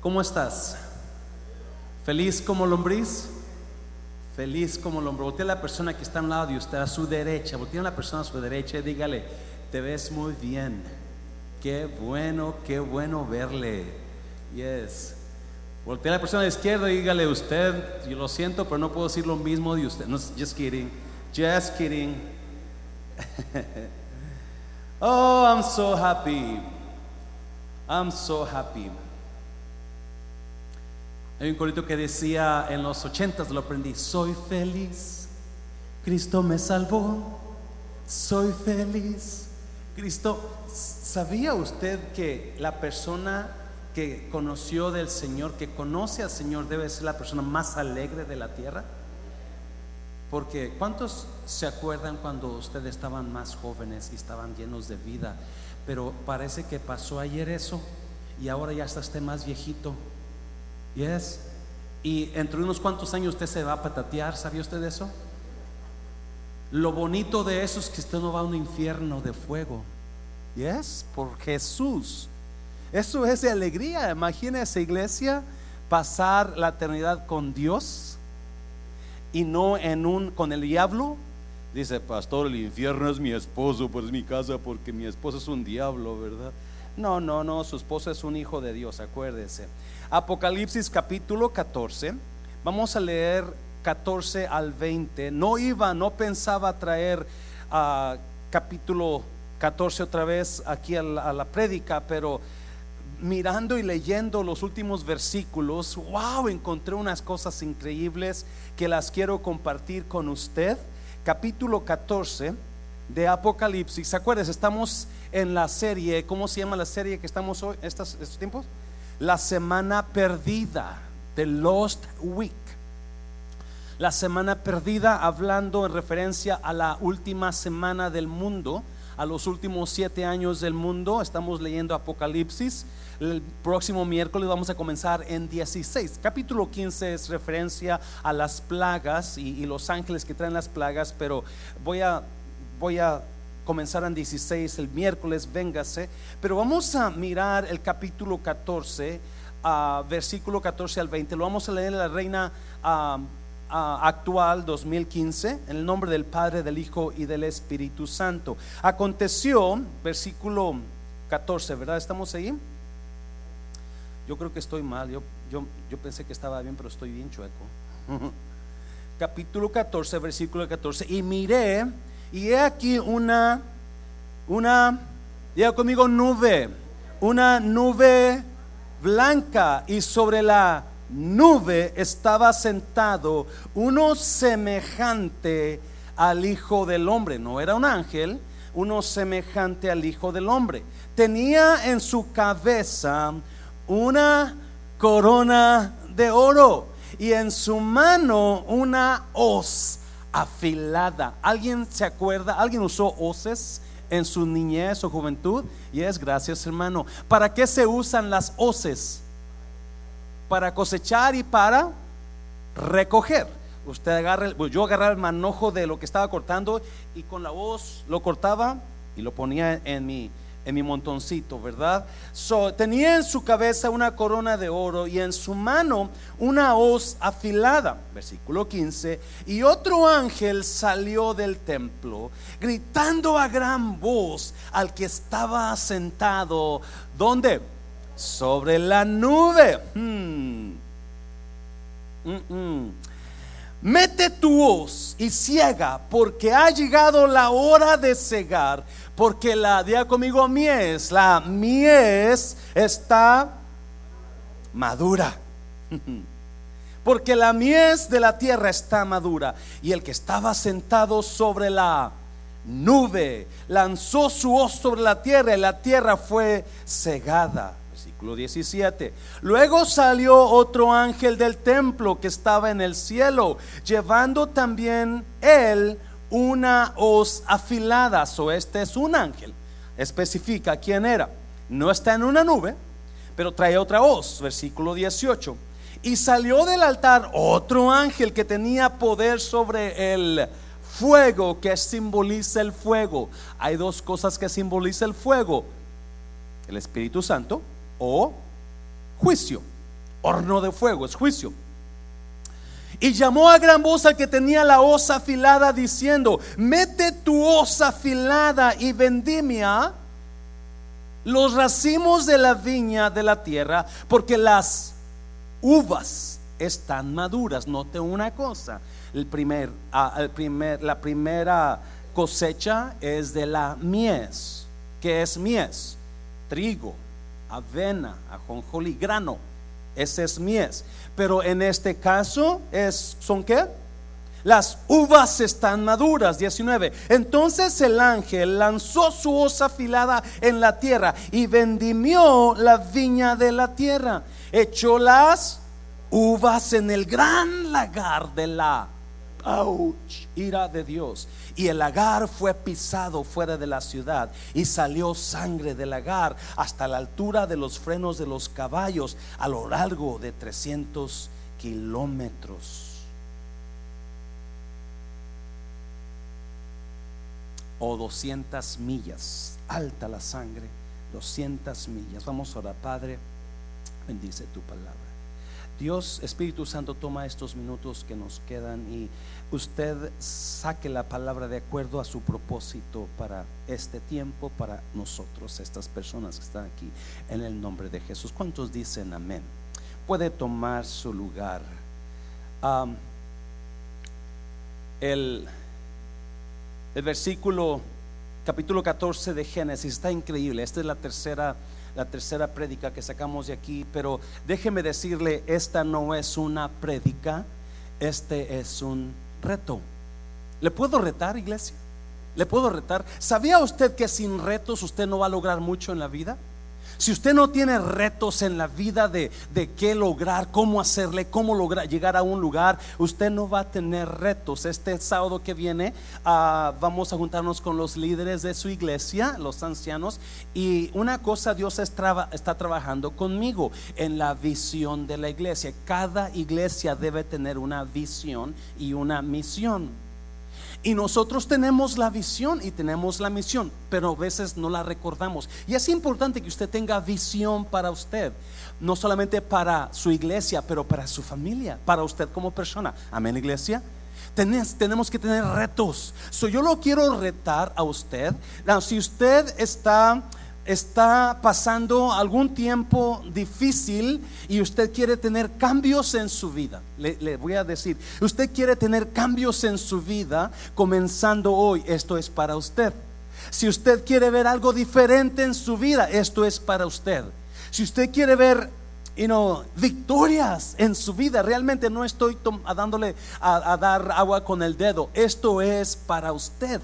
¿Cómo estás? ¿Feliz como lombriz? Feliz como lombriz. Voltea a la persona que está al lado de usted, a su derecha. Voltea a la persona a su derecha y dígale, te ves muy bien. Qué bueno, qué bueno verle. Yes. Voltea a la persona a la izquierda y dígale, usted, yo lo siento, pero no puedo decir lo mismo de usted. No, just kidding. Just kidding. oh, I'm so happy. I'm so happy. Hay un corito que decía en los ochentas, lo aprendí, soy feliz, Cristo me salvó, soy feliz, Cristo. ¿Sabía usted que la persona que conoció del Señor, que conoce al Señor, debe ser la persona más alegre de la tierra? Porque ¿cuántos se acuerdan cuando ustedes estaban más jóvenes y estaban llenos de vida? Pero parece que pasó ayer eso y ahora ya está usted más viejito. Yes. Y entre unos cuantos años usted se va a patatear, ¿sabía usted eso? Lo bonito de eso es que usted no va a un infierno de fuego. Yes, por Jesús. Eso es alegría. Imagínese, iglesia, pasar la eternidad con Dios y no en un con el diablo. Dice, pastor, el infierno es mi esposo, pues es mi casa, porque mi esposo es un diablo, ¿verdad? No, no, no, su esposo es un hijo de Dios, acuérdese. Apocalipsis capítulo 14, vamos a leer 14 al 20. No iba, no pensaba traer a capítulo 14 otra vez aquí a la, a la prédica, pero mirando y leyendo los últimos versículos, wow, encontré unas cosas increíbles que las quiero compartir con usted. Capítulo 14 de Apocalipsis. ¿Se acuerdas? Estamos en la serie, ¿cómo se llama la serie que estamos hoy, estos, tiempos? La semana perdida, The Lost Week. La semana perdida hablando en referencia a la última semana del mundo, a los últimos siete años del mundo. Estamos leyendo Apocalipsis. El próximo miércoles vamos a comenzar en 16. Capítulo 15 es referencia a las plagas y, y los ángeles que traen las plagas, pero voy a, voy a comenzar en 16 el miércoles, véngase. Pero vamos a mirar el capítulo 14, uh, versículo 14 al 20. Lo vamos a leer en la reina uh, uh, actual 2015, en el nombre del Padre, del Hijo y del Espíritu Santo. Aconteció, versículo 14, ¿verdad? ¿Estamos ahí? Yo creo que estoy mal, yo, yo, yo pensé que estaba bien, pero estoy bien chueco. Capítulo 14, versículo 14. Y miré, y he aquí una, una, diga conmigo nube, una nube blanca, y sobre la nube estaba sentado uno semejante al Hijo del Hombre. No era un ángel, uno semejante al Hijo del Hombre. Tenía en su cabeza una corona de oro y en su mano una hoz afilada. ¿Alguien se acuerda? ¿Alguien usó hoces en su niñez o juventud? Y es gracias, hermano. ¿Para qué se usan las hoces? Para cosechar y para recoger. Usted agarra, pues yo agarraba el manojo de lo que estaba cortando y con la hoz lo cortaba y lo ponía en mi en mi montoncito, ¿verdad? So, tenía en su cabeza una corona de oro y en su mano una hoz afilada, versículo 15, y otro ángel salió del templo gritando a gran voz al que estaba sentado, ¿dónde? Sobre la nube. Hmm. Mm -mm. Mete tu hoz y ciega, porque ha llegado la hora de cegar, porque la, diga conmigo, mies, la mies está madura. Porque la mies de la tierra está madura. Y el que estaba sentado sobre la nube lanzó su hoz sobre la tierra y la tierra fue cegada. Versículo 17. Luego salió otro ángel del templo que estaba en el cielo, llevando también él una hoz afilada. So, este es un ángel. Especifica quién era. No está en una nube, pero trae otra hoz. Versículo 18. Y salió del altar otro ángel que tenía poder sobre el fuego, que simboliza el fuego. Hay dos cosas que simboliza el fuego. El Espíritu Santo o juicio. horno de fuego, es juicio. Y llamó a gran voz al que tenía la osa afilada diciendo, mete tu osa afilada y vendimia los racimos de la viña de la tierra, porque las uvas están maduras. Note una cosa, el primer, ah, primer, la primera cosecha es de la mies. ¿Qué es mies? Trigo, avena, ajonjolí, grano. Ese es mies. Pero en este caso es, ¿son qué? Las uvas están maduras, 19. Entonces el ángel lanzó su hoz afilada en la tierra y vendimió la viña de la tierra. Echó las uvas en el gran lagar de la ira de Dios. Y el lagar fue pisado fuera de la ciudad y salió sangre del lagar hasta la altura de los frenos de los caballos a lo largo de 300 kilómetros. O 200 millas, alta la sangre, 200 millas. Vamos ahora, Padre, bendice tu palabra. Dios, Espíritu Santo, toma estos minutos que nos quedan y usted saque la palabra de acuerdo a su propósito para este tiempo, para nosotros, estas personas que están aquí, en el nombre de Jesús. ¿Cuántos dicen amén? Puede tomar su lugar. el, el versículo, capítulo 14 de Génesis, está increíble. Esta es la tercera la tercera prédica que sacamos de aquí, pero déjeme decirle, esta no es una prédica, este es un reto. ¿Le puedo retar, iglesia? ¿Le puedo retar? ¿Sabía usted que sin retos usted no va a lograr mucho en la vida? Si usted no tiene retos en la vida de, qué lograr, cómo hacerle, cómo lograr llegar a un lugar, usted no va a tener retos. Este sábado que viene ah, vamos a juntarnos con los líderes de su iglesia, los ancianos, y una cosa Dios está trabajando conmigo en la visión de la iglesia. Cada iglesia debe tener una visión y una misión. Y nosotros tenemos la visión y tenemos la misión, pero a veces no la recordamos. Y es importante que usted tenga visión para usted, no solamente para su iglesia, pero para su familia, para usted como persona. Amén, iglesia. tenemos que tener retos. So, yo lo quiero retar a usted. si usted está está pasando algún tiempo difícil y usted quiere tener cambios en su vida, le, voy a decir, usted quiere tener cambios en su vida comenzando hoy, esto es para usted. Si usted quiere ver algo diferente en su vida, esto es para usted. Si usted quiere ver you victorias en su vida, realmente no estoy dándole a dar agua con el dedo, esto es para usted.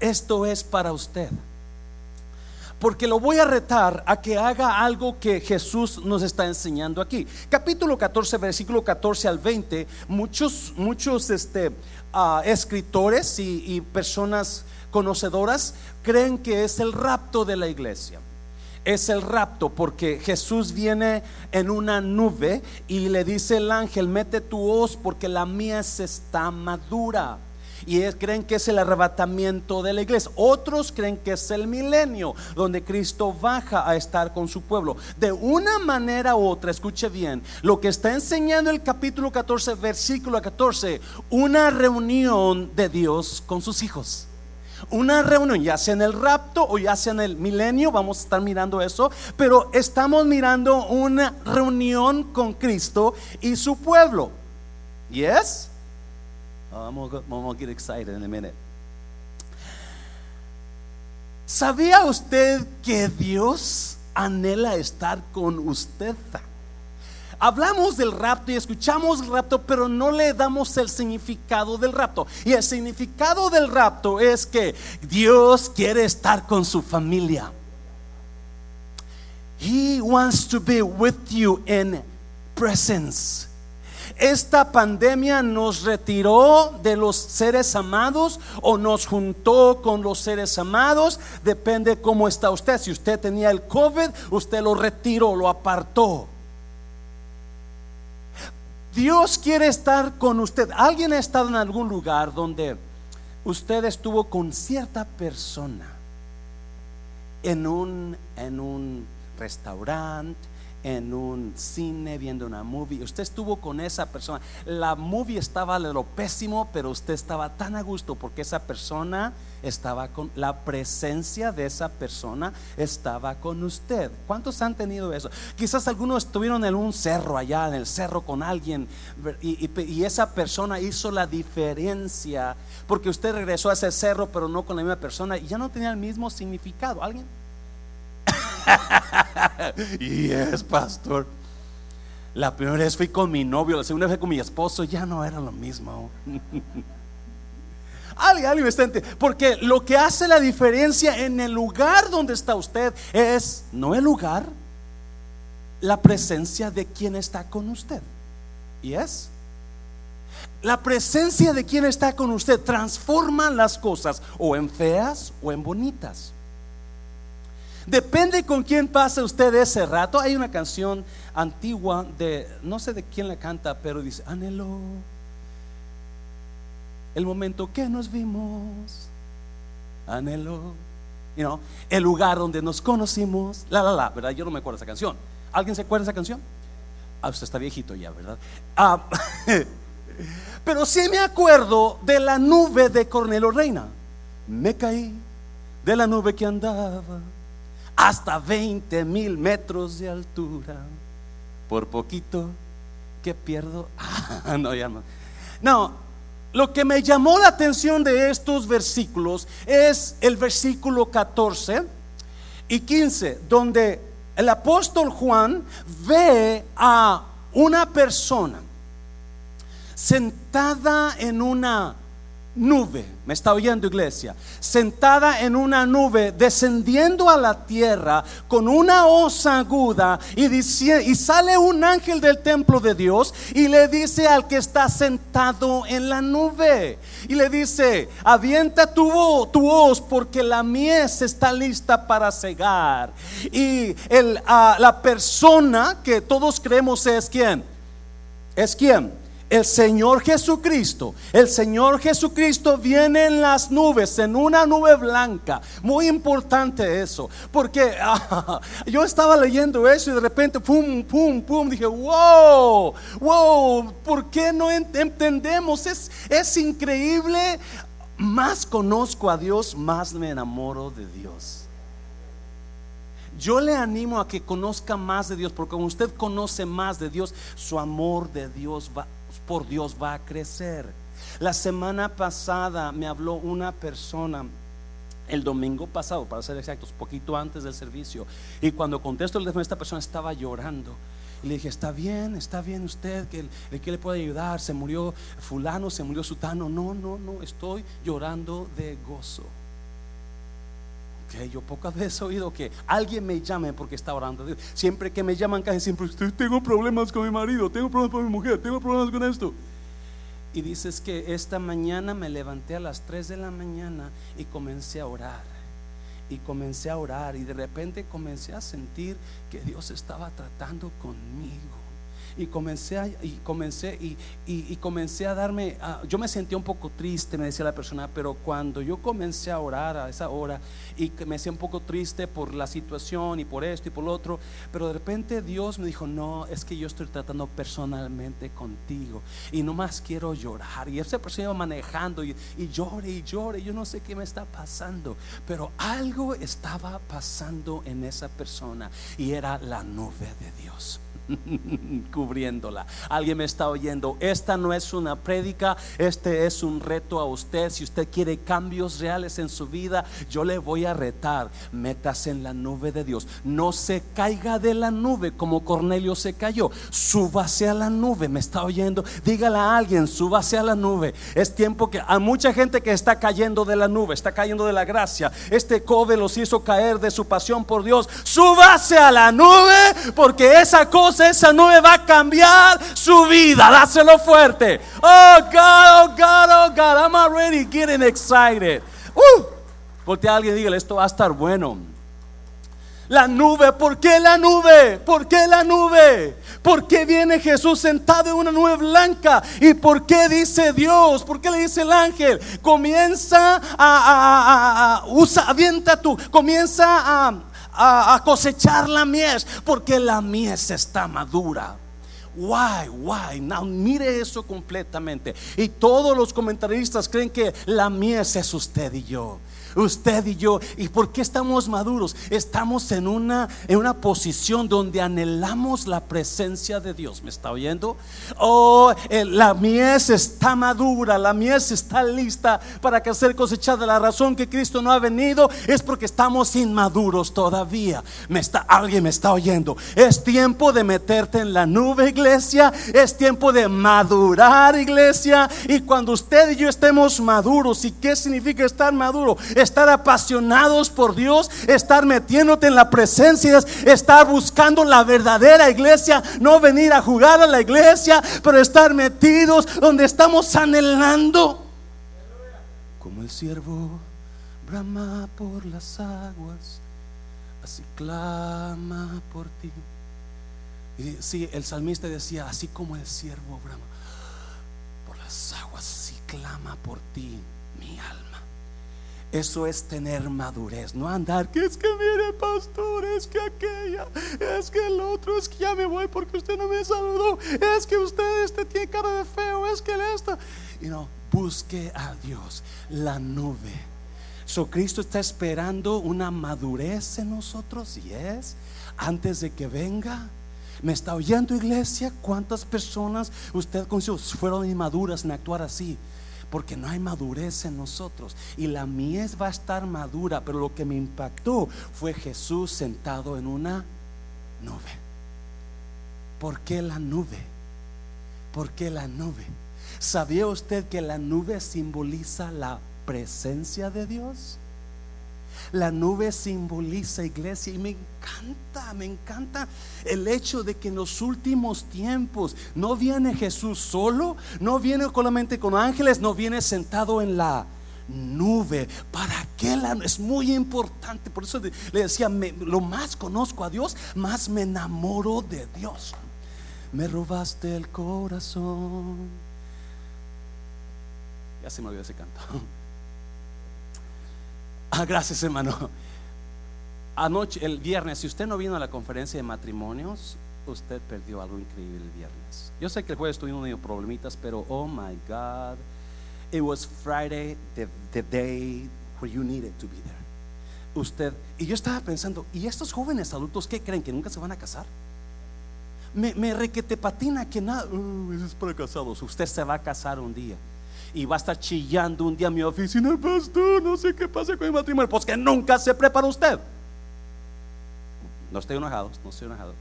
Esto es para usted porque lo voy a retar a que haga algo que Jesús nos está enseñando aquí. Capítulo 14, versículo 14 al 20, muchos, muchos este, ah, escritores y, personas conocedoras creen que es el rapto de la iglesia es el rapto porque Jesús viene en una nube y le dice el ángel, mete tu hoz porque la mía está madura y creen que es el arrebatamiento de la iglesia. Otros creen que es el milenio, donde Cristo baja a estar con su pueblo. De una manera u otra, escuche bien, lo que está enseñando el capítulo 14, versículo 14, una reunión de Dios con sus hijos una reunión, ya sea en el rapto o ya sea en el milenio, vamos a estar mirando eso, pero estamos mirando una reunión con Cristo y su pueblo. ¿Yes? I'm gonna, get excited in a minute. ¿Sabía usted que Dios anhela estar con usted? Hablamos del rapto y escuchamos el rapto, pero no le damos el significado del rapto. Y el significado del rapto es que Dios quiere estar con su familia. He wants to be with you in presence. ¿Esta pandemia nos retiró de los seres amados o nos juntó con los seres amados? Depende cómo está usted. Si usted tenía el COVID, usted lo retiró, lo apartó. Dios quiere estar con usted. ¿Alguien ha estado en algún lugar donde usted estuvo con cierta persona en un, en un restaurante, en un cine viendo una movie. Usted estuvo con esa persona. La movie estaba de lo pésimo, pero usted estaba tan a gusto porque esa persona estaba con la presencia de esa persona estaba con usted. ¿Cuántos han tenido eso? Quizás algunos estuvieron en un cerro allá, en el cerro con alguien y, y esa persona hizo la diferencia porque usted regresó a ese cerro, pero no con la misma persona y ya no tenía el mismo significado. ¿Alguien? y es pastor. La primera vez fui con mi novio, la segunda vez con mi esposo, ya no era lo mismo. alguien, porque lo que hace la diferencia en el lugar donde está usted es no el lugar, la presencia de quien está con usted. Y es la presencia de quien está con usted transforma las cosas o en feas o en bonitas. Depende con quién pasa usted ese rato. Hay una canción antigua de, no sé de quién la canta, pero dice, anhelo el momento que nos vimos, anhelo, you el lugar donde nos conocimos, la, la, la, ¿verdad? Yo no me acuerdo de esa canción. ¿Alguien se acuerda de esa canción? Ah, usted está viejito ya, ¿verdad? Ah, pero sí me acuerdo de la nube de Cornelo Reina. Me caí de la nube que andaba hasta 20 mil metros de altura. Por poquito que pierdo. Ah, no, ya no. No, lo que me llamó la atención de estos versículos es el versículo 14 y 15, donde el apóstol Juan ve a una persona sentada en una nube, me está oyendo iglesia, sentada en una nube, descendiendo a la tierra con una osa aguda y, dice, y sale un ángel del templo de Dios y le dice al que está sentado en la nube y le dice, avienta tu, tu porque la mies está lista para cegar. Y el, ah, la persona que todos creemos es quién, es quién el Señor Jesucristo, el Señor Jesucristo viene en las nubes, en una nube blanca. Muy importante eso, porque yo estaba leyendo eso y de repente, pum, pum, pum, dije, wow, wow, ¿por qué no entendemos? Es, es increíble. Más conozco a Dios, más me enamoro de Dios. Yo le animo a que conozca más de Dios, porque como usted conoce más de Dios, su amor de Dios va por Dios va a crecer. La semana pasada me habló una persona el domingo pasado, para ser exactos, poquito antes del servicio. Y cuando contesto el teléfono, esta persona estaba llorando. Y le dije, está bien, está bien usted, que, que le puede ayudar. Se murió fulano, se murió sutano. No, no, no, estoy llorando de gozo. Yo pocas veces he oído que alguien me llame porque está orando. Siempre que me llaman casi siempre, tengo problemas con mi marido, tengo problemas con mi mujer, tengo problemas con esto. Y dices que esta mañana me levanté a las 3 de la mañana y comencé a orar. Y comencé a orar y de repente comencé a sentir que Dios estaba tratando conmigo y comencé a, y comencé y, y, comencé a darme yo me sentía un poco triste me decía la persona pero cuando yo comencé a orar a esa hora y me sentía un poco triste por la situación y por esto y por lo otro pero de repente Dios me dijo no es que yo estoy tratando personalmente contigo y no más quiero llorar y esa persona iba manejando y, y llore y llore yo no sé qué me está pasando pero algo estaba pasando en esa persona y era la nube de Dios cubriéndola. Alguien me está oyendo. Esta no es una prédica, este es un reto a usted. Si usted quiere cambios reales en su vida, yo le voy a retar. Metas en la nube de Dios. No se caiga de la nube como Cornelio se cayó. Súbase a la nube. Me está oyendo. Dígale a alguien, súbase a la nube. Es tiempo que a mucha gente que está cayendo de la nube, está cayendo de la gracia. Este COVID los hizo caer de su pasión por Dios. Súbase a la nube porque esa cosa esa nube va a cambiar su vida. Dáselo fuerte. Oh God, oh God, oh God, I'm already getting excited. Uh, porque alguien dígale, esto va a estar bueno. La nube, ¿por qué la nube? ¿Por qué la nube? ¿Por qué viene Jesús sentado en una nube blanca? ¿Y por qué dice Dios? ¿Por qué le dice el ángel? Comienza a, a, usa, avienta tú, comienza a a, cosechar la mies, porque la mies está madura. Why, why? Now, mire eso completamente. Y todos los comentaristas creen que la mies es usted y yo usted y yo. ¿Y por qué estamos maduros? Estamos en una, en una posición donde anhelamos la presencia de Dios. ¿Me está oyendo? Oh, eh, la mies está madura, la mies está lista para que ser cosechada. La razón que Cristo no ha venido es porque estamos inmaduros todavía. Me está, alguien me está oyendo. Es tiempo de meterte en la nube, iglesia. Es tiempo de madurar, iglesia. Y cuando usted y yo estemos maduros, ¿y qué significa estar maduro? Estar apasionados por Dios, estar metiéndote en la presencia, estar buscando la verdadera iglesia, no venir a jugar a la iglesia, pero estar metidos donde estamos anhelando. Como el siervo brama por las aguas, así clama por ti. Y sí, el salmista decía, así como el siervo brama por las aguas, así clama por ti mi alma. Eso es tener madurez, no andar, que es que mire pastor, es que aquella, es que el otro, es que ya me voy porque usted no me saludó, es que usted este tiene cara de feo, es que esto. Y no, busque a Dios, la nube. So Cristo está esperando una madurez en nosotros, y es antes de que venga. ¿Me está oyendo iglesia? ¿Cuántas personas usted conoció fueron inmaduras en actuar así? Porque no hay madurez en nosotros. Y la mies va a estar madura, pero lo que me impactó fue Jesús sentado en una nube. ¿Por qué la nube? ¿Por qué la nube? ¿Sabía usted que la nube simboliza la presencia de Dios? La nube simboliza iglesia y me encanta, me encanta el hecho de que en los últimos tiempos no viene Jesús solo, no viene solamente con ángeles, no viene sentado en la nube. ¿Para qué la Es muy importante. Por eso le decía, lo más conozco a Dios, más me enamoro de Dios. Me robaste el corazón. Ya se me olvidó ese canto. Ah, gracias, hermano. Anoche, el viernes, si usted no vino a la conferencia de matrimonios, usted perdió algo increíble el viernes. Yo sé que el jueves tuvimos unos problemitas, pero oh my God, it was Friday, the, the day where you needed to be there. Usted, y yo estaba pensando, ¿y estos jóvenes adultos qué creen? ¿Que nunca se van a casar? Me, me requete patina que nada, uh, es para casados. Usted se va a casar un día y va a estar chillando un día en mi oficina, pastor, no sé qué pasa con mi matrimonio, pues que nunca se prepara usted. No estoy enojado, no estoy enojado.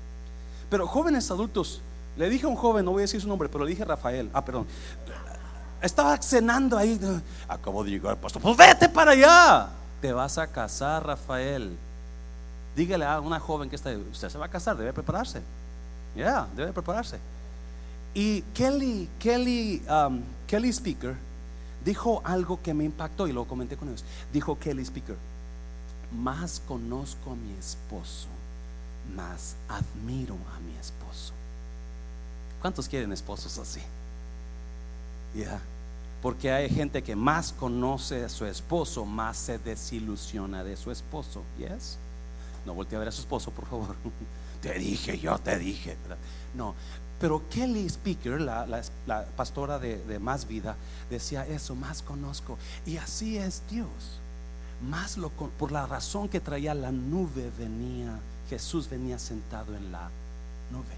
Pero jóvenes adultos, le dije a un joven, no voy a decir su nombre, pero le dije a Rafael, ah, perdón, estaba cenando ahí, acabo de llegar, pastor, pues vete para allá, te vas a casar, Rafael. Dígale a una joven que está, usted se va a casar, debe prepararse. Ya, debe prepararse. Y Kelly, Kelly, um, Kelly Speaker dijo algo que me impactó y lo comenté con ellos. Dijo Kelly Speaker, más conozco a mi esposo, más admiro a mi esposo. ¿Cuántos quieren esposos así? Ya. Porque hay gente que más conoce a su esposo, más se desilusiona de su esposo. Yes. No voltee a ver a su esposo, por favor. te dije, yo te dije. No, pero Kelly Speaker, la, pastora de, Más Vida, decía eso, más conozco. Y así es Dios. Más lo, por la razón que traía la nube venía, Jesús venía sentado en la nube.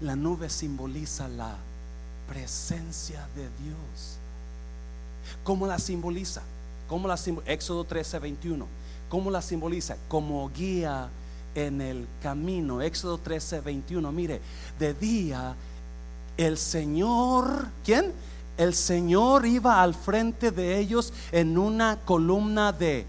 La nube simboliza la presencia de Dios. ¿Cómo la simboliza? ¿Cómo la simboliza? Éxodo 13, 21. ¿Cómo la simboliza? Como guía en el camino. Éxodo 13, 21. Mire, de día el Señor, ¿quién? El Señor iba al frente de ellos en una columna de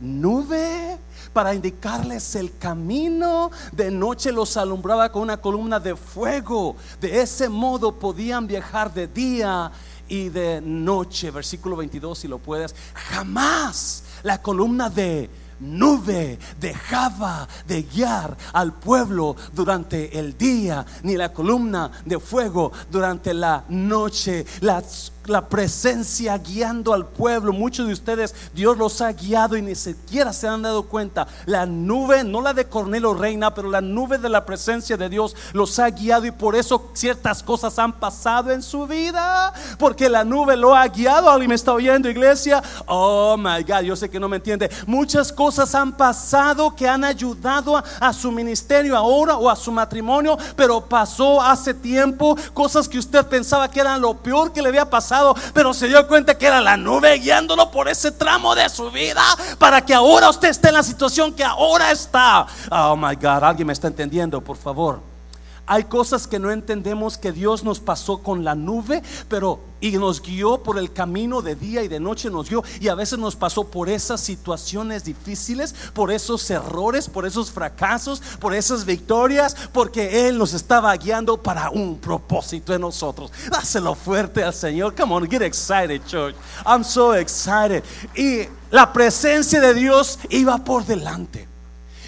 nube para indicarles el camino. De noche los alumbraba con una columna de fuego. De ese modo podían viajar de día y de noche. Versículo 22, si lo puedes. Jamás la columna de nube dejaba de guiar al pueblo durante el día, ni la columna de fuego durante la noche. La la presencia guiando al pueblo. Muchos de ustedes, Dios los ha guiado y ni siquiera se han dado cuenta. La nube, no la de Cornelio Reina, pero la nube de la presencia de Dios los ha guiado y por eso ciertas cosas han pasado en su vida. Porque la nube lo ha guiado. ¿Alguien me está oyendo, iglesia? Oh my God, yo sé que no me entiende. Muchas cosas han pasado que han ayudado a, a su ministerio ahora o a su matrimonio, pero pasó hace tiempo cosas que usted pensaba que eran lo peor que le había pasado, pero se dio cuenta que era la nube guiándolo por ese tramo de su vida para que ahora usted esté en la situación que ahora está. Oh my God, alguien me está entendiendo, por favor. Hay cosas que no entendemos que Dios nos pasó con la nube, pero y nos guió por el camino de día y de noche nos guió y a veces nos pasó por esas situaciones difíciles, por esos errores, por esos fracasos, por esas victorias, porque él nos estaba guiando para un propósito en nosotros. Dáselo fuerte al Señor. Come on, get excited, church. I'm so excited. Y la presencia de Dios iba por delante,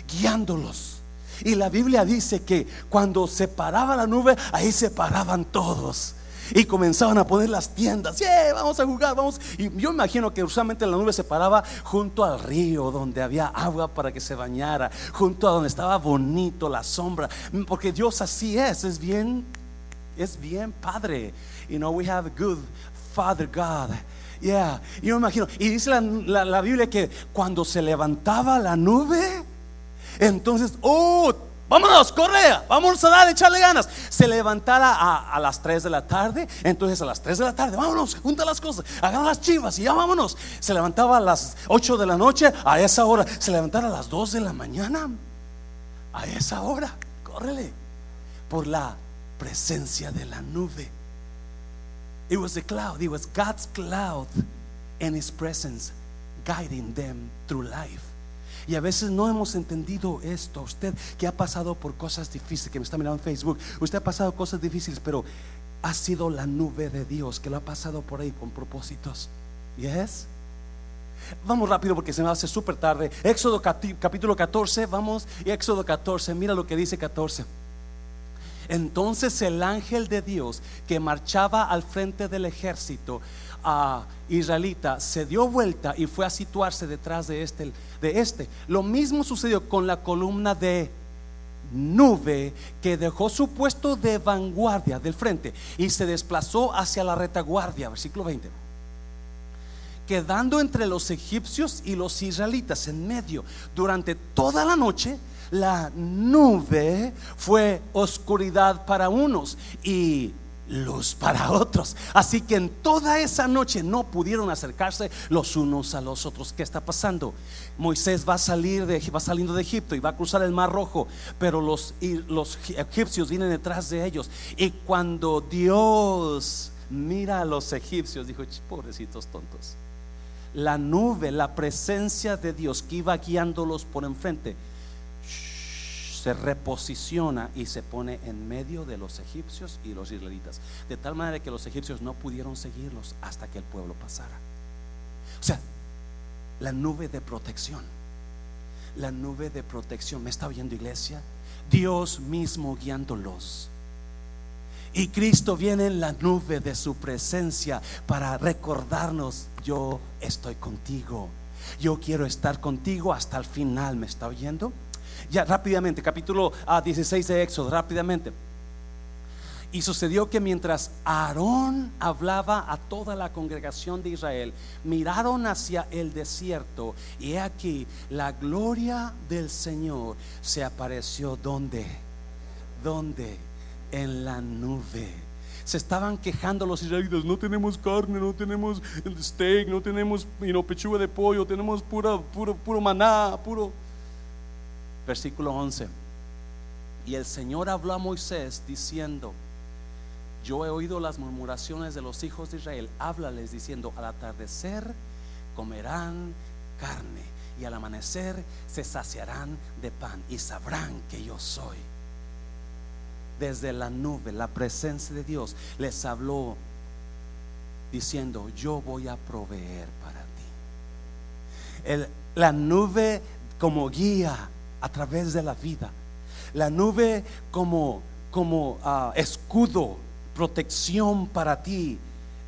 guiándolos. Y la Biblia dice que cuando se paraba la nube, ahí se paraban todos. Y comenzaban a poner las tiendas. Yeah, vamos a jugar, vamos. Y yo imagino que usualmente la nube se paraba junto al río, donde había agua para que se bañara, junto a donde estaba bonito la sombra. Porque Dios así es, es bien, es bien padre. You know, we have a good Father God. Yeah, yo imagino. Y dice la, la, la Biblia que cuando se levantaba la nube, entonces, oh, vámonos, corre, vamos a dar, echarle ganas. Se levantara a, las 3 de la tarde, entonces a las 3 de la tarde, vámonos, junta las cosas, agarra las chivas y ya vámonos. Se levantaba a las 8 de la noche, a esa hora. Se levantara a las 2 de la mañana, a esa hora, córrele, por la presencia de la nube. It was a cloud, it was God's cloud and His presence guiding them through life. Y a veces no hemos entendido esto. Usted que ha pasado por cosas difíciles, que me está mirando en Facebook, usted ha pasado cosas difíciles, pero ha sido la nube de Dios que lo ha pasado por ahí con propósitos. ¿Yes? Vamos rápido porque se me hace súper tarde. Éxodo capítulo 14, vamos. Éxodo 14, mira lo que dice 14. Entonces el ángel de Dios que marchaba al frente del ejército a israelita se dio vuelta y fue a situarse detrás de este, de este. Lo mismo sucedió con la columna de nube que dejó su puesto de vanguardia del frente y se desplazó hacia la retaguardia, versículo 20. Quedando entre los egipcios y los israelitas en medio durante toda la noche, la nube fue oscuridad para unos y luz para otros. Así que en toda esa noche no pudieron acercarse los unos a los otros. ¿Qué está pasando? Moisés va a salir de va saliendo de Egipto y va a cruzar el Mar Rojo, pero los, los egipcios vienen detrás de ellos. Y cuando Dios mira a los egipcios, dijo, pobrecitos tontos. La nube, la presencia de Dios que iba guiándolos por enfrente, se reposiciona y se pone en medio de los egipcios y los israelitas. De tal manera que los egipcios no pudieron seguirlos hasta que el pueblo pasara. O sea, la nube de protección. La nube de protección. ¿Me está oyendo iglesia? Dios mismo guiándolos. Y Cristo viene en la nube de su presencia para recordarnos, yo estoy contigo. Yo quiero estar contigo hasta el final. ¿Me está oyendo? Ya rápidamente, capítulo 16 ah, de Éxodo, rápidamente. Y sucedió que mientras Aarón hablaba a toda la congregación de Israel, miraron hacia el desierto y he aquí la gloria del Señor se apareció donde, donde, en la nube. Se estaban quejando los israelitas, no tenemos carne, no tenemos steak, no tenemos pechuga de pollo, tenemos puro, puro maná, puro versículo 11. Y el Señor habló a Moisés diciendo, yo he oído las murmuraciones de los hijos de Israel, háblales diciendo, al atardecer comerán carne y al amanecer se saciarán de pan y sabrán que yo soy. Desde la nube, la presencia de Dios les habló diciendo, yo voy a proveer para ti. La nube como guía a través de la vida. La nube como, como uh, escudo, protección para ti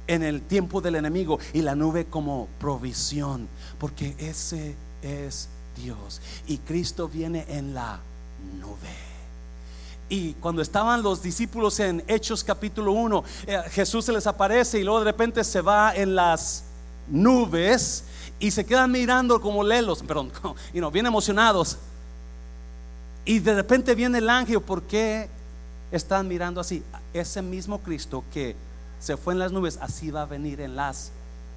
en el tiempo del enemigo y la nube como provisión, porque ese es Dios y Cristo viene en la nube. Y cuando estaban los discípulos en Hechos capítulo 1, eh, Jesús se les aparece y luego de repente se va en las nubes y se quedan mirando como lelos, perdón, y no, bien emocionados. Y de repente viene el ángel, ¿por qué están mirando así? Ese mismo Cristo que se fue en las nubes, así va a venir en las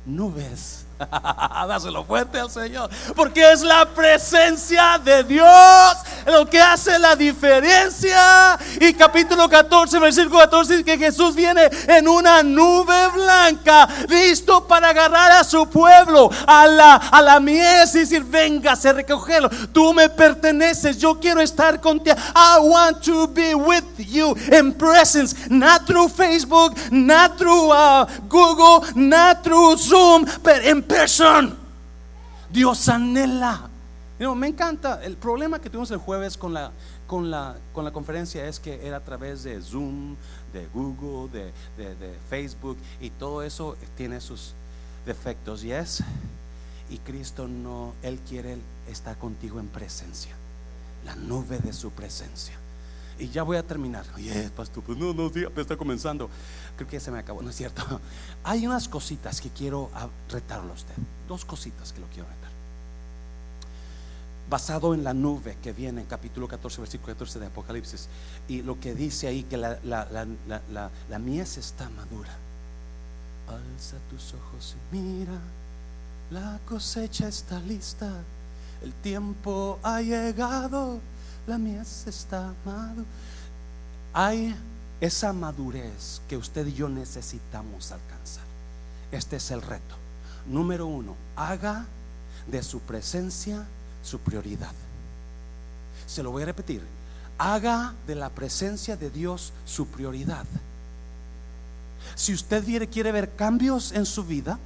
nubes. Dáselo fuerte al Señor. Porque es la presencia de Dios lo que hace la diferencia. Y capítulo 14, versículo 14 dice que Jesús viene en una nube blanca, listo para agarrar a su pueblo, a la, a la mies y decir, venga, se recogerlo. Tú me perteneces, yo quiero estar contigo. I want to be with you in presence, not through Facebook, not through uh, Google, not through Zoom, but in person. Dios anhela. me encanta. El problema que tuvimos el jueves con la, con la, con la conferencia es que era a través de Zoom, de Google, de, de, Facebook y todo eso tiene sus defectos. Y es, y Cristo no, Él quiere estar contigo en presencia, la nube de su presencia. Y ya voy a terminar. Oye, pastor, pues no, no, sí, está comenzando. Que se me acabó, no es cierto. Hay unas cositas que quiero retarlo a usted. Dos cositas que lo quiero retar. Basado en la nube que viene en capítulo 14, versículo 14 de Apocalipsis. Y lo que dice ahí que la, la mies está madura. Alza tus ojos y mira, la cosecha está lista, el tiempo ha llegado la mies está madura. Hay esa madurez que usted y yo necesitamos alcanzar. Este es el reto. Número uno, haga de su presencia su prioridad. Se lo voy a repetir. Haga de la presencia de Dios su prioridad. Si usted quiere, ver cambios en su vida,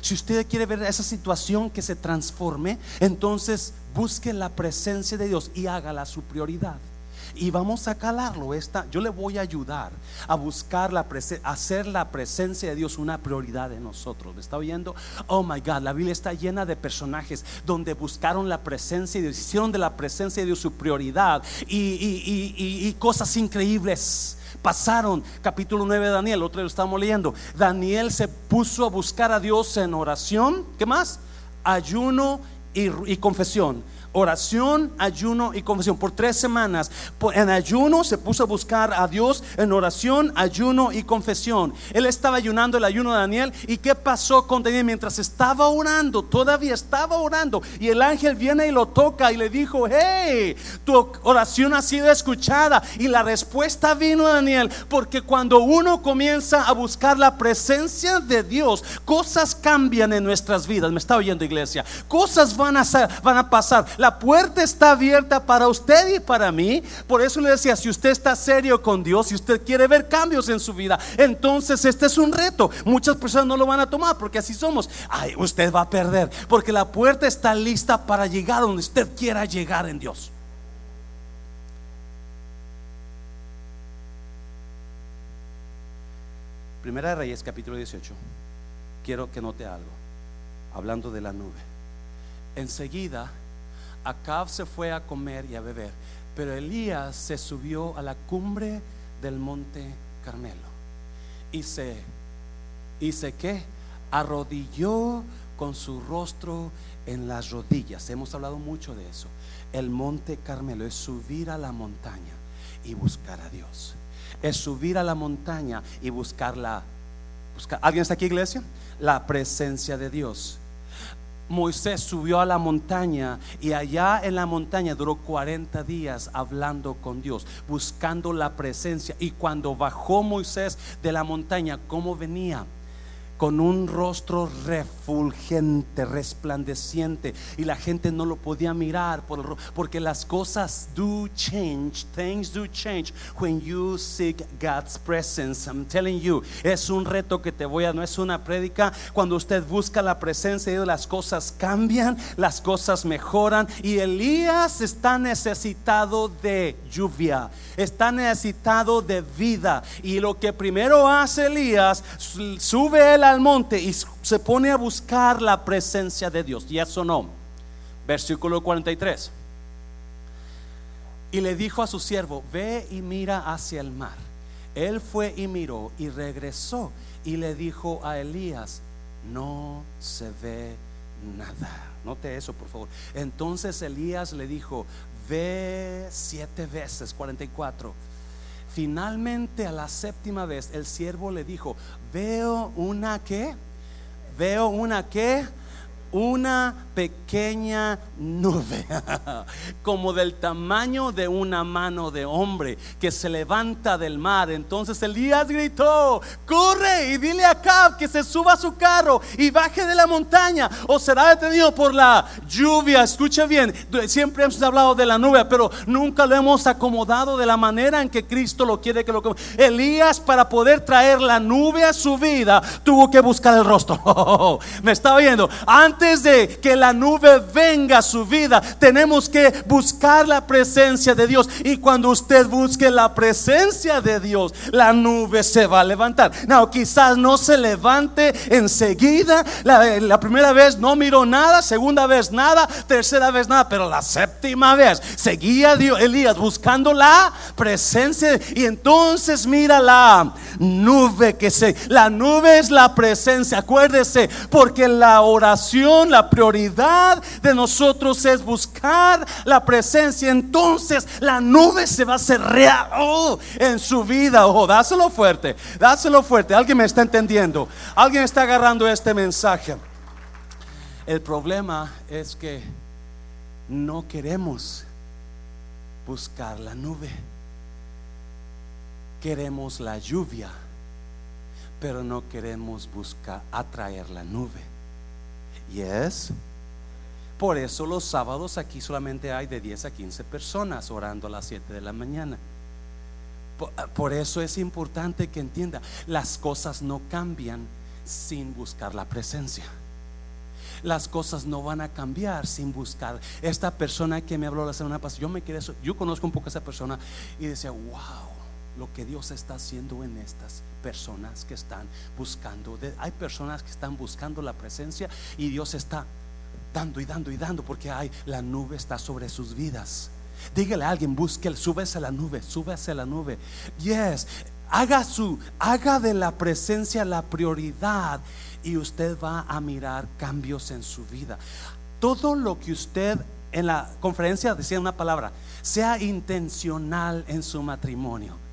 si usted quiere ver esa situación que se transforme, entonces busque la presencia de Dios y hágala su prioridad. Y vamos a calarlo. Esta, yo le voy a ayudar a buscar la presencia, hacer la presencia de Dios una prioridad de nosotros. ¿Me está oyendo? Oh my God, la Biblia está llena de personajes donde buscaron la presencia de Dios, hicieron de la presencia de Dios su prioridad y, cosas increíbles pasaron. Capítulo 9 de Daniel, otro lo estamos leyendo. Daniel se puso a buscar a Dios en oración. ¿Qué más? Ayuno y confesión oración, ayuno y confesión. Por tres semanas en ayuno se puso a buscar a Dios en oración, ayuno y confesión. Él estaba ayunando el ayuno de Daniel. ¿Y qué pasó con Daniel? Mientras estaba orando, todavía estaba orando. Y el ángel viene y lo toca y le dijo, hey, tu oración ha sido escuchada. Y la respuesta vino a Daniel. Porque cuando uno comienza a buscar la presencia de Dios, cosas cambian en nuestras vidas. Me está oyendo iglesia. Cosas van a, van a pasar. La puerta está abierta para usted y para mí. Por eso le decía, si usted está serio con Dios, si usted quiere ver cambios en su vida, entonces este es un reto. Muchas personas no lo van a tomar porque así somos. Ay, usted va a perder porque la puerta está lista para llegar donde usted quiera llegar en Dios. Primera de Reyes, capítulo 18. Quiero que note algo, hablando de la nube. Enseguida Acab se fue a comer y a beber, pero Elías se subió a la cumbre del monte Carmelo y se, y se arrodilló con su rostro en las rodillas. Hemos hablado mucho de eso. El monte Carmelo es subir a la montaña y buscar a Dios. Es subir a la montaña y buscarla. Buscar. ¿Alguien está aquí, iglesia? La presencia de Dios. Moisés subió a la montaña y allá en la montaña duró 40 días hablando con Dios, buscando la presencia. Y cuando bajó Moisés de la montaña, ¿cómo venía? Con un rostro refulgente, resplandeciente, y la gente no lo podía mirar por porque las cosas do change, things do change when you seek God's presence. I'm telling you, es un reto que te voy a, no es una prédica. Cuando usted busca la presencia de Dios, las cosas cambian, las cosas mejoran, y Elías está necesitado de lluvia, está necesitado de vida, y lo que primero hace Elías, sube al monte y se pone a buscar la presencia de Dios. ¿Y eso no? Versículo 43. Y le dijo a su siervo, ve y mira hacia el mar. Él fue y miró y regresó y le dijo a Elías, no se ve nada. Note eso, por favor. Entonces Elías le dijo, ve siete veces, 44. Finalmente a la séptima vez el siervo le dijo, veo una que, veo una que, una pequeña nube, como del tamaño de una mano de hombre que se levanta del mar. Entonces Elías gritó, corre y dile a Cab que se suba a su carro y baje de la montaña o será detenido por la lluvia. Escucha bien, siempre hemos hablado de la nube, pero nunca lo hemos acomodado de la manera en que Cristo lo quiere que lo Elías para poder traer la nube a su vida tuvo que buscar el rostro. Me está viendo. Antes de que la nube venga a su vida, tenemos que buscar la presencia de Dios. Y cuando usted busque la presencia de Dios, la nube se va a levantar. No, quizás no se levante enseguida. La, la primera vez no miró nada, segunda vez nada, tercera vez nada, pero la séptima vez seguía Dios, Elías buscando la presencia. Y entonces mira la nube que se, la nube es la presencia, acuérdese, porque la oración, la prioridad de nosotros es buscar la presencia. Entonces la nube se va a hacer real oh, en su vida. Oh, dáselo fuerte, dáselo fuerte. Alguien me está entendiendo. Alguien está agarrando este mensaje. El problema es que no queremos buscar la nube. Queremos la lluvia, pero no queremos buscar atraer la nube. Y es por eso los sábados aquí solamente hay de 10 a 15 personas orando a las 7 de la mañana. Por, eso es importante que entienda, las cosas no cambian sin buscar la presencia. Las cosas no van a cambiar sin buscar. Esta persona que me habló la semana pasada, yo me quedé, yo conozco un poco a esa persona y decía, wow, lo que Dios está haciendo en estas personas que están buscando. Hay personas que están buscando la presencia y Dios está dando y dando y dando porque hay la nube está sobre sus vidas. Dígale a alguien, busque, súbese a la nube, súbese a la nube. Yes, haga su, haga de la presencia la prioridad y usted va a mirar cambios en su vida. Todo lo que usted en la conferencia decía una palabra, sea intencional en su matrimonio.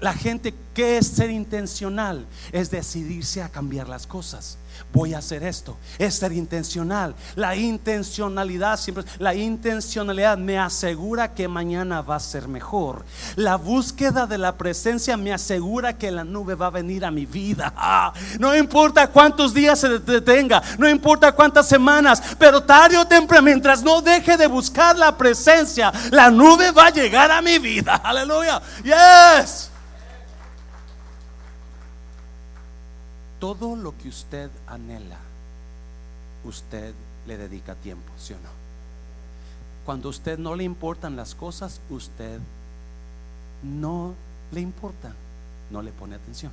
La gente, ¿qué es ser intencional? Es decidirse a cambiar las cosas voy a hacer esto. Es ser intencional. La intencionalidad siempre, la intencionalidad me asegura que mañana va a ser mejor. La búsqueda de la presencia me asegura que la nube va a venir a mi vida. Ah, no importa cuántos días se detenga, no importa cuántas semanas, pero tarde o temprano, mientras no deje de buscar la presencia, la nube va a llegar a mi vida. Aleluya. Yes. Todo lo que usted anhela, usted le dedica tiempo, ¿sí o no? Cuando a usted no le importan las cosas, usted no le importa, no le pone atención.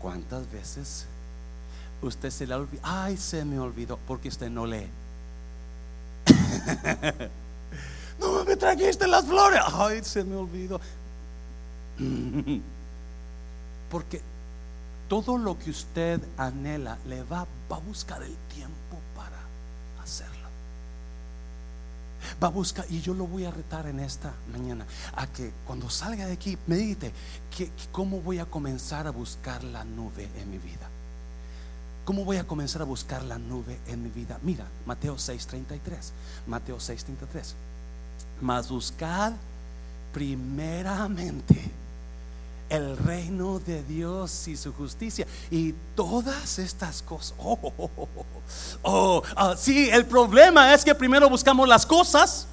¿Cuántas veces usted se le olvidó? Ay, se me olvidó porque usted no lee. no me trajiste las flores. Ay, se me olvidó. porque todo lo que usted anhela le va, va a buscar el tiempo para hacerlo. Va a buscar, y yo lo voy a retar en esta mañana, a que cuando salga de aquí, medite, que, ¿cómo voy a comenzar a buscar la nube en mi vida? ¿Cómo voy a comenzar a buscar la nube en mi vida? Mira, Mateo 6:33. Mateo 6:33. Mas buscar primeramente el reino de Dios y su justicia y todas estas cosas. Oh, oh, oh, oh sí, el problema es que primero buscamos las cosas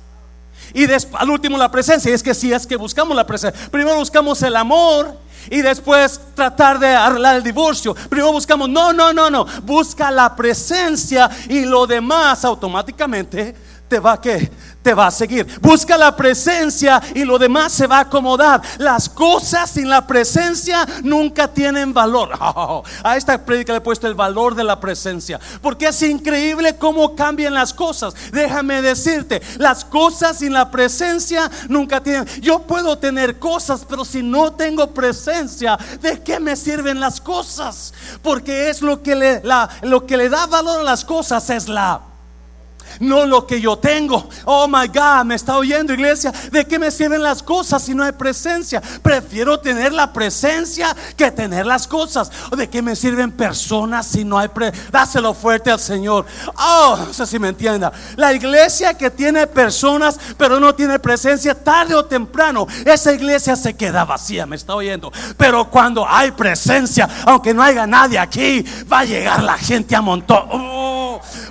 y después, al último la presencia. Y es que si es que buscamos la presencia, primero buscamos el amor y después tratar de arreglar el divorcio. Primero buscamos, no, no, no, no, busca la presencia y lo demás automáticamente te va a que te va a seguir. Busca la presencia y lo demás se va a acomodar. Las cosas sin la presencia nunca tienen valor. a esta prédica le he puesto el valor de la presencia. Porque es increíble cómo cambian las cosas. Déjame decirte, las cosas sin la presencia nunca tienen. Yo puedo tener cosas, pero si no tengo presencia, ¿de qué me sirven las cosas? Porque es lo que le, lo que le da valor a las cosas es la no lo que yo tengo. Oh my God, me está oyendo iglesia. ¿De qué me sirven las cosas si no hay presencia? Prefiero tener la presencia que tener las cosas. ¿De qué me sirven personas si no hay presencia? Dáselo fuerte al Señor. Oh, no sé si me entienda. La iglesia que tiene personas pero no tiene presencia, tarde o temprano, esa iglesia se queda vacía. Me está oyendo. Pero cuando hay presencia, aunque no haya nadie aquí, va a llegar la gente a montón.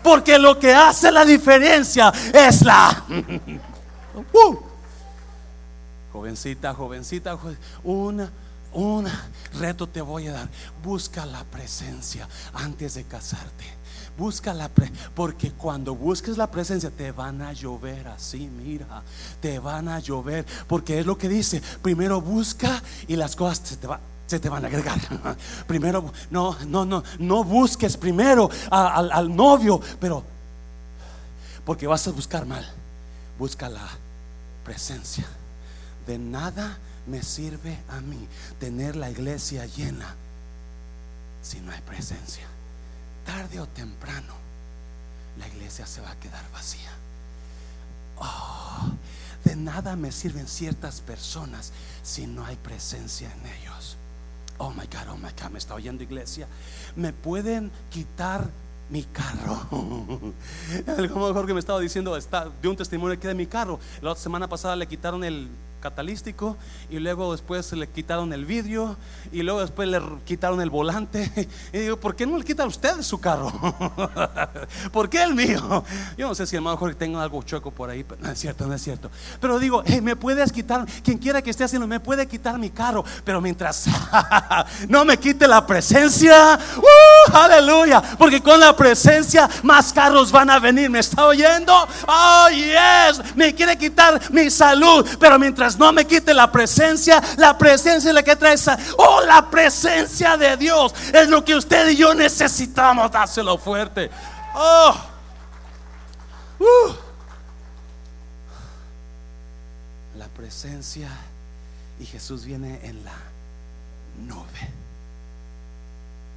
Porque lo que hace la diferencia es la... Uh. Jovencita, jovencita, una, un reto te voy a dar. Busca la presencia antes de casarte. Busca la porque cuando busques la presencia te van a llover así, mira, te van a llover, porque es lo que dice, primero busca y las cosas te van se te van a agregar. Primero, no, no, no, no busques primero al novio, pero porque vas a buscar mal. Busca la presencia. De nada me sirve a mí tener la iglesia llena si no hay presencia. Tarde o temprano, la iglesia se va a quedar vacía. Oh, de nada me sirven ciertas personas si no hay presencia en ellos. Oh my God, oh my God, me está oyendo iglesia. Me pueden quitar mi carro. Como mejor que me estaba diciendo, está de un testimonio que de mi carro. La semana pasada le quitaron el catalístico y luego después le quitaron el vidrio y luego después le quitaron el volante. Y digo, ¿por qué no le quitan usted su carro? ¿Por qué el mío? Yo no sé si a lo mejor tengo algo choco por ahí, pero no es cierto, no es cierto. Pero digo, me puedes quitar, quien quiera que esté haciendo, me puede quitar mi carro, pero mientras no me quite la presencia, ¡uh! aleluya, porque con la presencia más carros van a venir. ¿Me está oyendo? Oh, yes, me quiere quitar mi salud, pero mientras no me quite la presencia, la presencia es la que trae Oh, la presencia de Dios es lo que usted y yo necesitamos. Dáselo fuerte. Oh. Uh. La presencia y Jesús viene en la nube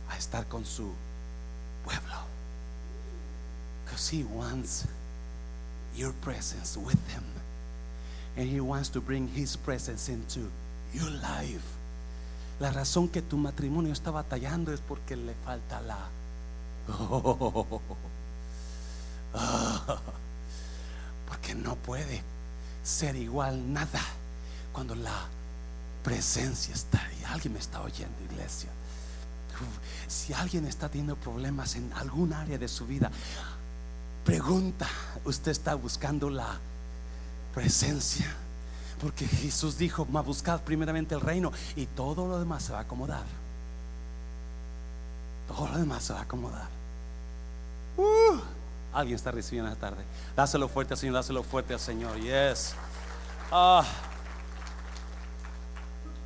a estar con su pueblo. Because he wants your presence with him. And He wants to bring His presence into your life. La razón que tu matrimonio está batallando es porque le falta la. porque no puede ser igual nada cuando la presencia está ahí. Alguien me está oyendo, iglesia. Si alguien está teniendo problemas en algún área de su vida, pregunta, ¿usted está buscando la presencia. Porque Jesús dijo, ma buscad primeramente el reino y todo lo demás se va a acomodar. Todo lo demás se va a acomodar. Uh, alguien está recibiendo esta tarde. Dáselo fuerte al Señor, dáselo fuerte al Señor. Yes. Ah.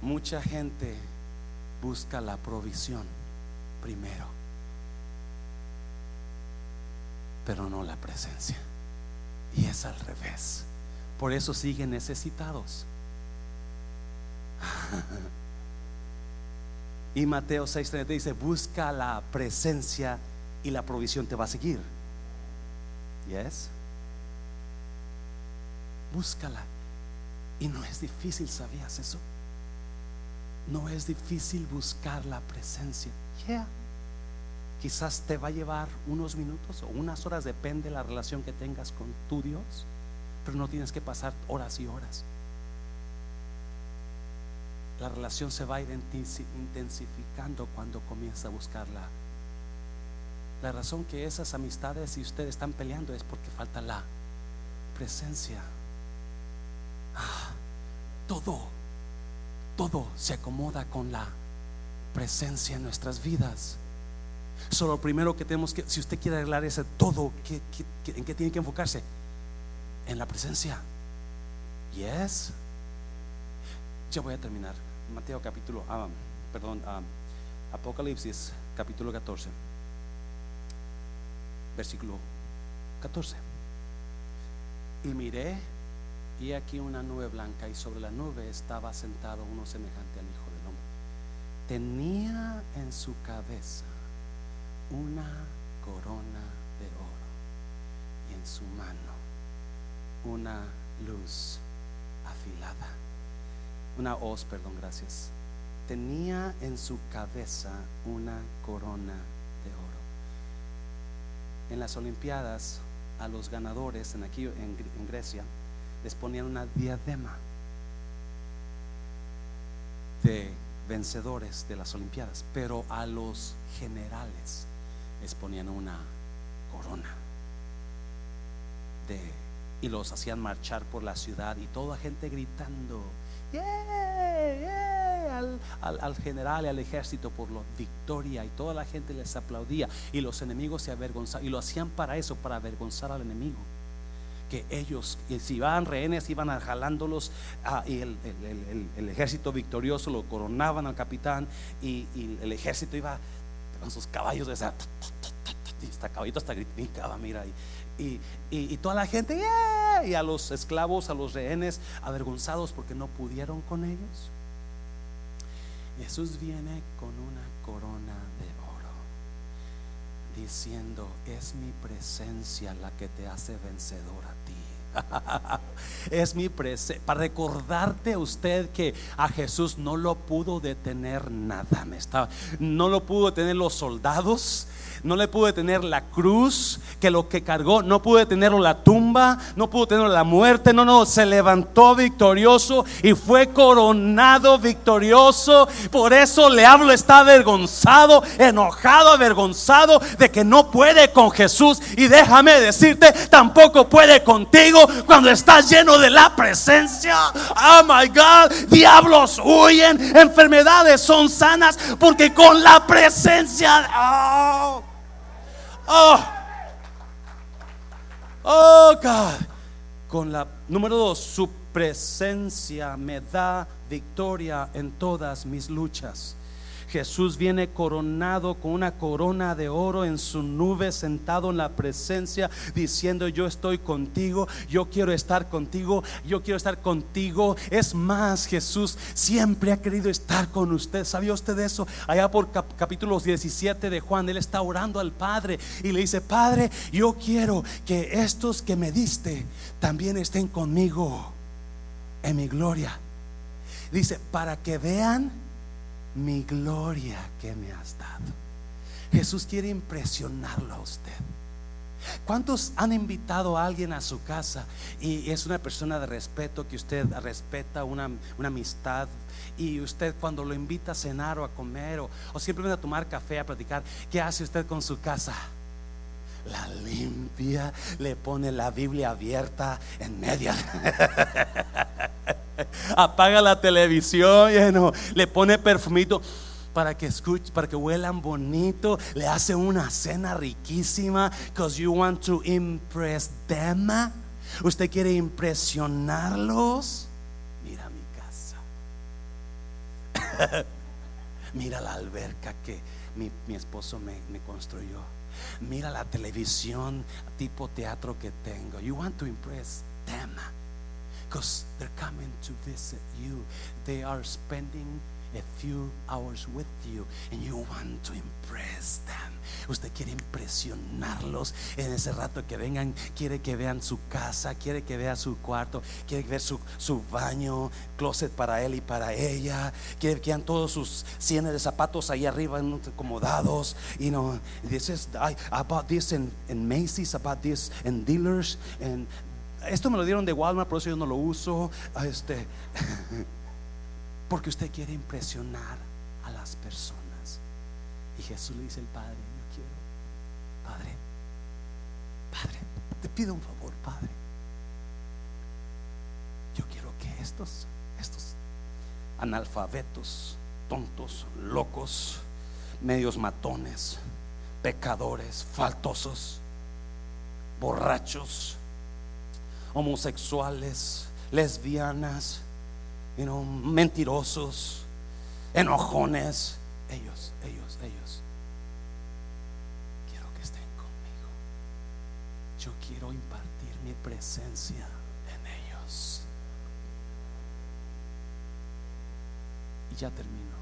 Mucha gente busca la provisión primero, pero no la presencia. Y es al revés. Por eso siguen necesitados. y Mateo 6:30 dice, busca la presencia y la provisión te va a seguir. Yes. Búscala. Y no es difícil, ¿sabías eso? No es difícil buscar la presencia. Yeah. Quizás te va a llevar unos minutos o unas horas, depende de la relación que tengas con tu Dios pero no tienes que pasar horas y horas. La relación se va intensificando cuando comienza a buscarla. La razón que esas amistades y ustedes están peleando es porque falta la presencia. Ah, todo, todo se acomoda con la presencia en nuestras vidas. Solo primero que tenemos que, si usted quiere arreglar ese todo, ¿en qué tiene que enfocarse? En la presencia. Yes. Ya voy a terminar. Mateo capítulo, ah, perdón, ah, Apocalipsis capítulo 14, versículo 14. Y miré y aquí una nube blanca y sobre la nube estaba sentado uno semejante al Hijo del Hombre. Tenía en su cabeza una corona de oro y en su mano una luz afilada. Una hoz, perdón, gracias. Tenía en su cabeza una corona de oro. En las Olimpiadas, a los ganadores en aquí en, en Grecia les ponían una diadema de vencedores de las Olimpiadas, pero a los generales les ponían una corona de y los hacían marchar por la ciudad y toda gente gritando Al, al, general y al ejército por la victoria y toda la gente les aplaudía y los enemigos se avergonzaban y lo hacían para eso, para avergonzar al enemigo. Que ellos, si iban rehenes, iban jalándolos ah, y el, ejército victorioso lo coronaban al capitán y, el ejército iba con sus caballos, de esa, hasta caballito hasta gritaba, mira, y, y, toda la gente, y a los esclavos, a los rehenes, avergonzados porque no pudieron con ellos. Jesús viene con una corona de oro, diciendo, es mi presencia la que te hace vencedor a ti. es mi presencia. Para recordarte usted que a Jesús no lo pudo detener nada. Me estaba, no lo pudo detener los soldados no le pude tener la cruz, que lo que cargó, no pude tenerlo la tumba, no pudo tener la muerte, no, no, se levantó victorioso y fue coronado victorioso. Por eso le hablo, está avergonzado, enojado, avergonzado de que no puede con Jesús. Y déjame decirte, tampoco puede contigo cuando estás lleno de la presencia. Oh my God, diablos huyen, enfermedades son sanas porque con la presencia. Oh. Oh, oh God. Con la número dos, su presencia me da victoria en todas mis luchas. Jesús viene coronado con una corona de oro en su nube, sentado en la presencia, diciendo, yo estoy contigo, yo quiero estar contigo, yo quiero estar contigo. Es más, Jesús siempre ha querido estar con usted. ¿Sabía usted eso? Allá por capítulo 17 de Juan, él está orando al Padre y le dice, Padre, yo quiero que estos que me diste también estén conmigo en mi gloria. Dice, para que vean mi gloria que me has dado. Jesús quiere impresionarlo a usted. ¿Cuántos han invitado a alguien a su casa y es una persona de respeto que usted respeta, una, amistad? Y usted cuando lo invita a cenar o a comer o, o simplemente a tomar café, a platicar, ¿qué hace usted con su casa? La limpia, le pone la Biblia abierta en media. apaga la televisión, le pone perfumito para que escuche, para que huelan bonito, le hace una cena riquísima, because you want to impress them. Usted quiere impresionarlos. Mira mi casa. Mira la alberca que mi, esposo me, me construyó. Mira la televisión tipo teatro que tengo. You want to impress them because they're coming to visit you. They are spending a few hours with you and you want to impress them. Usted quiere impresionarlos en ese rato que vengan, quiere que vean su casa, quiere que vea su cuarto, quiere ver su, su baño, closet para él y para ella, quiere que vean todos sus cienes de zapatos ahí arriba acomodados. You know, this is I, I bought this in, in Macy's, I bought this in dealers and esto me lo dieron de Walmart, por eso yo no lo uso. Este, porque usted quiere impresionar a las personas. Y Jesús le dice al Padre, yo quiero, Padre, Padre, te pido un favor, Padre. Yo quiero que estos, estos analfabetos, tontos, locos, medios matones, pecadores, faltosos, borrachos, homosexuales, lesbianas, you know, mentirosos, enojones. Ellos, ellos, ellos. Quiero que estén conmigo. Yo quiero impartir mi presencia en ellos. Y ya termino.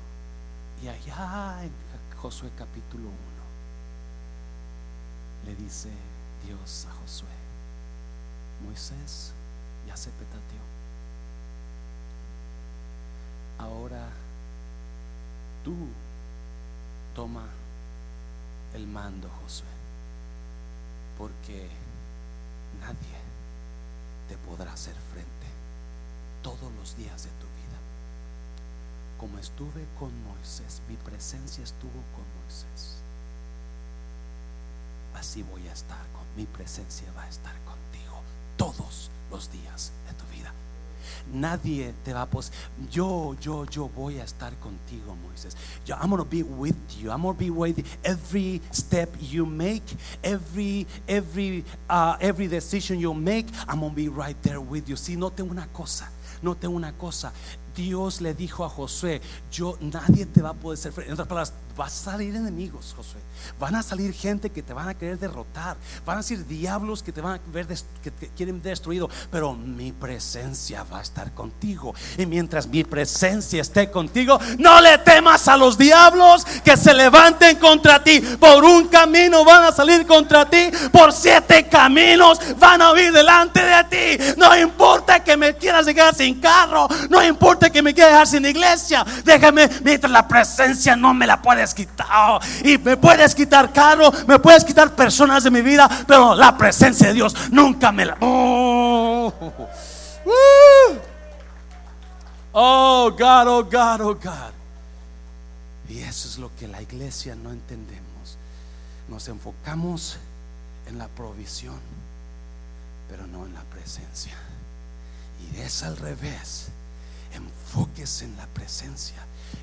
Y allá en Josué capítulo 1 le dice Dios a Josué, Moisés ya se petateó. Ahora tú toma el mando, Josué, porque nadie te podrá hacer frente todos los días de tu vida. Como estuve con Moisés, mi presencia estuvo con Moisés. Así voy a estar con mi presencia, va a estar contigo todos los días de tu vida. Nadie te va a pos yo, yo, yo voy a estar contigo, Moisés. Yo, I'm gonna be with you. I'm gonna be with you. Every step you make, every, every, uh, every decision you make, I'm gonna be right there with you. Si note una cosa, note una cosa. Dios le dijo a Josué, yo nadie te va a poder ser. En otras palabras, va a salir enemigos, Josué. Van a salir gente que te van a querer derrotar. Van a salir diablos que te van a ver que te quieren destruido. Pero mi presencia va a estar contigo. Y mientras mi presencia esté contigo, no le temas a los diablos que se levanten contra ti. Por un camino van a salir contra ti. Por siete caminos van a huir delante de ti. No importa que me quieras llegar sin carro. No importa que me quieras dejar sin iglesia. Déjame mientras la presencia no me la puedes quitar. Y me puedes quitar carro, me puedes quitar personas de mi vida, pero la presencia de Dios nunca me la. Oh, oh God, oh God, oh God. Y eso es lo que la iglesia no entendemos. Nos enfocamos en la provisión, pero no en la presencia. Y es al revés. Enfóquese en la presencia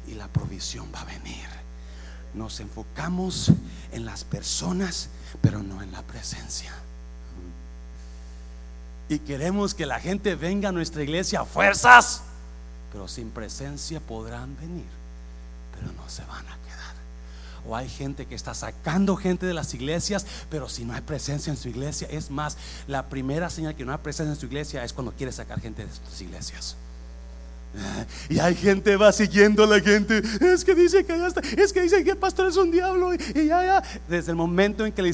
y la provisión va a venir. Nos enfocamos en las personas, pero no en la presencia. Y queremos que la gente venga a nuestra iglesia a fuerzas, pero sin presencia podrán venir, pero no se van a quedar. O hay gente que está sacando gente de las iglesias, pero si no hay presencia en su iglesia, es más, la primera señal que no hay presencia en su iglesia es cuando quiere sacar gente de sus iglesias. Y hay gente va siguiendo a la gente. Es que dice que ya está. Es que dice que el pastor es un diablo. Y ya, ya. Desde el momento en que le